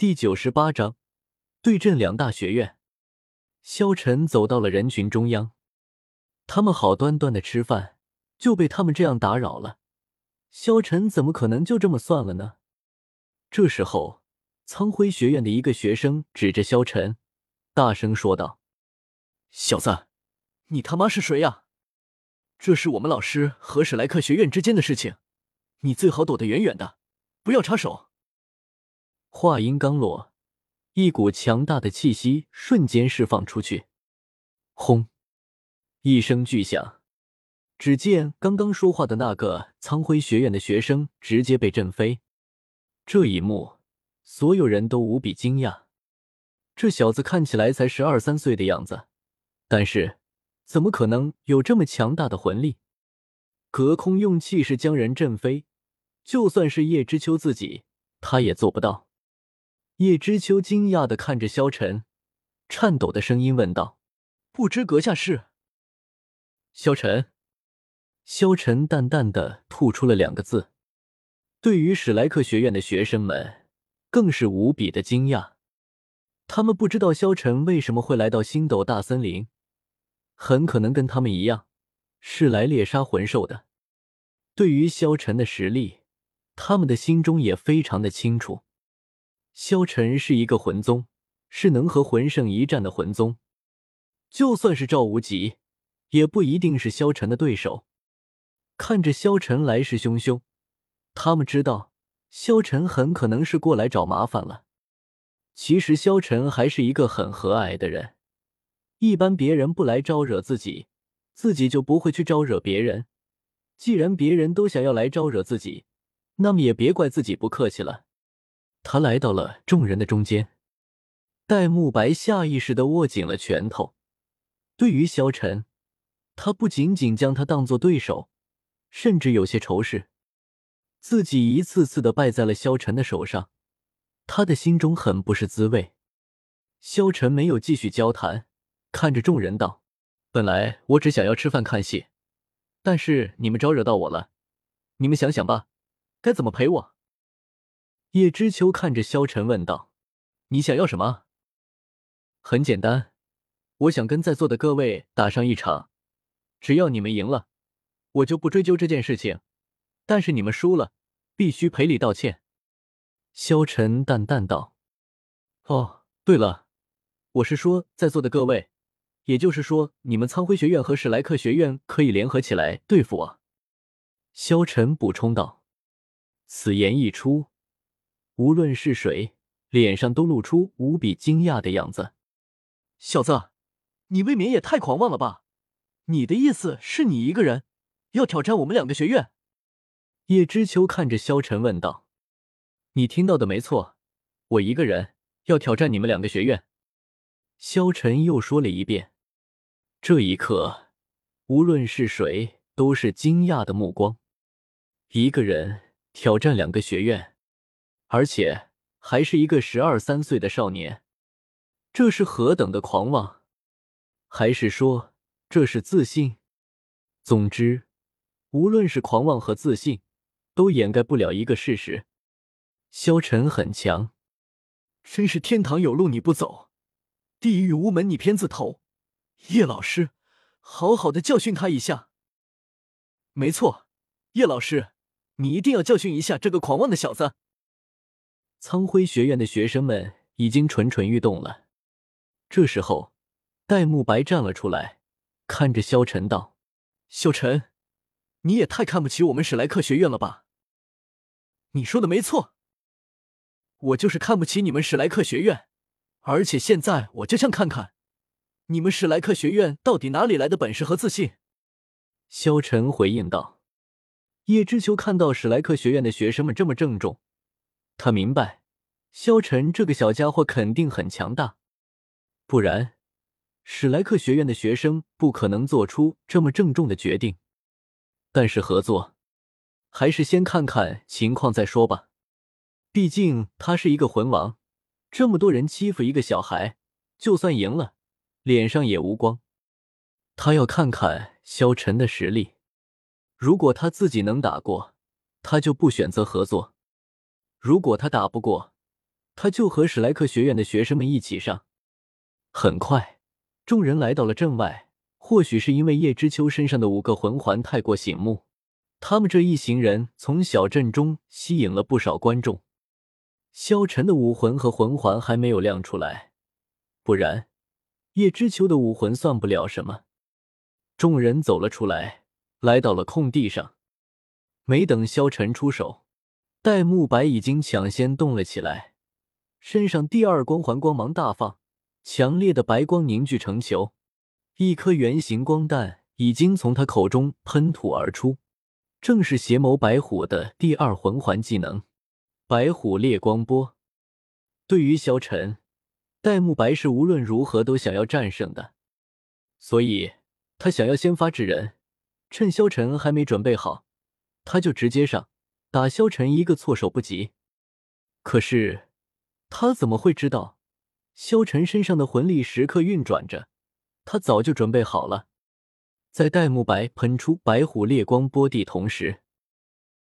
第九十八章对阵两大学院。萧晨走到了人群中央，他们好端端的吃饭，就被他们这样打扰了。萧晨怎么可能就这么算了呢？这时候，苍辉学院的一个学生指着萧晨，大声说道：“小子，你他妈是谁呀？这是我们老师和史莱克学院之间的事情，你最好躲得远远的，不要插手。”话音刚落，一股强大的气息瞬间释放出去。轰！一声巨响，只见刚刚说话的那个苍辉学院的学生直接被震飞。这一幕，所有人都无比惊讶。这小子看起来才十二三岁的样子，但是怎么可能有这么强大的魂力？隔空用气势将人震飞，就算是叶知秋自己，他也做不到。叶知秋惊讶的看着萧晨，颤抖的声音问道：“不知阁下是？”萧晨，萧晨淡淡的吐出了两个字。对于史莱克学院的学生们，更是无比的惊讶。他们不知道萧晨为什么会来到星斗大森林，很可能跟他们一样，是来猎杀魂兽的。对于萧晨的实力，他们的心中也非常的清楚。萧晨是一个魂宗，是能和魂圣一战的魂宗。就算是赵无极，也不一定是萧晨的对手。看着萧晨来势汹汹，他们知道萧晨很可能是过来找麻烦了。其实萧晨还是一个很和蔼的人，一般别人不来招惹自己，自己就不会去招惹别人。既然别人都想要来招惹自己，那么也别怪自己不客气了。他来到了众人的中间，戴沐白下意识的握紧了拳头。对于萧晨，他不仅仅将他当做对手，甚至有些仇视。自己一次次的败在了萧晨的手上，他的心中很不是滋味。萧晨没有继续交谈，看着众人道：“本来我只想要吃饭看戏，但是你们招惹到我了，你们想想吧，该怎么赔我？”叶知秋看着萧晨问道：“你想要什么？”很简单，我想跟在座的各位打上一场，只要你们赢了，我就不追究这件事情；但是你们输了，必须赔礼道歉。”萧晨淡淡道：“哦，对了，我是说在座的各位，也就是说你们苍辉学院和史莱克学院可以联合起来对付我。”萧晨补充道。此言一出。无论是谁，脸上都露出无比惊讶的样子。小子，你未免也太狂妄了吧？你的意思是你一个人要挑战我们两个学院？叶知秋看着萧晨问道：“你听到的没错，我一个人要挑战你们两个学院。”萧晨又说了一遍。这一刻，无论是谁，都是惊讶的目光。一个人挑战两个学院。而且还是一个十二三岁的少年，这是何等的狂妄？还是说这是自信？总之，无论是狂妄和自信，都掩盖不了一个事实：萧晨很强。真是天堂有路你不走，地狱无门你偏自投。叶老师，好好的教训他一下。没错，叶老师，你一定要教训一下这个狂妄的小子。苍辉学院的学生们已经蠢蠢欲动了。这时候，戴沐白站了出来，看着萧晨道：“萧晨，你也太看不起我们史莱克学院了吧？”“你说的没错，我就是看不起你们史莱克学院。而且现在我就想看看，你们史莱克学院到底哪里来的本事和自信。”萧晨回应道。叶知秋看到史莱克学院的学生们这么郑重。他明白，萧晨这个小家伙肯定很强大，不然史莱克学院的学生不可能做出这么郑重的决定。但是合作，还是先看看情况再说吧。毕竟他是一个魂王，这么多人欺负一个小孩，就算赢了，脸上也无光。他要看看萧晨的实力，如果他自己能打过，他就不选择合作。如果他打不过，他就和史莱克学院的学生们一起上。很快，众人来到了镇外。或许是因为叶知秋身上的五个魂环太过醒目，他们这一行人从小镇中吸引了不少观众。萧晨的武魂和魂环还没有亮出来，不然叶知秋的武魂算不了什么。众人走了出来，来到了空地上。没等萧晨出手，戴沐白已经抢先动了起来，身上第二光环光芒大放，强烈的白光凝聚成球，一颗圆形光弹已经从他口中喷吐而出，正是邪眸白虎的第二魂环技能——白虎烈光波。对于萧晨，戴沐白是无论如何都想要战胜的，所以他想要先发制人，趁萧晨还没准备好。他就直接上打萧晨一个措手不及，可是他怎么会知道萧晨身上的魂力时刻运转着？他早就准备好了。在戴沐白喷出白虎烈光波地同时，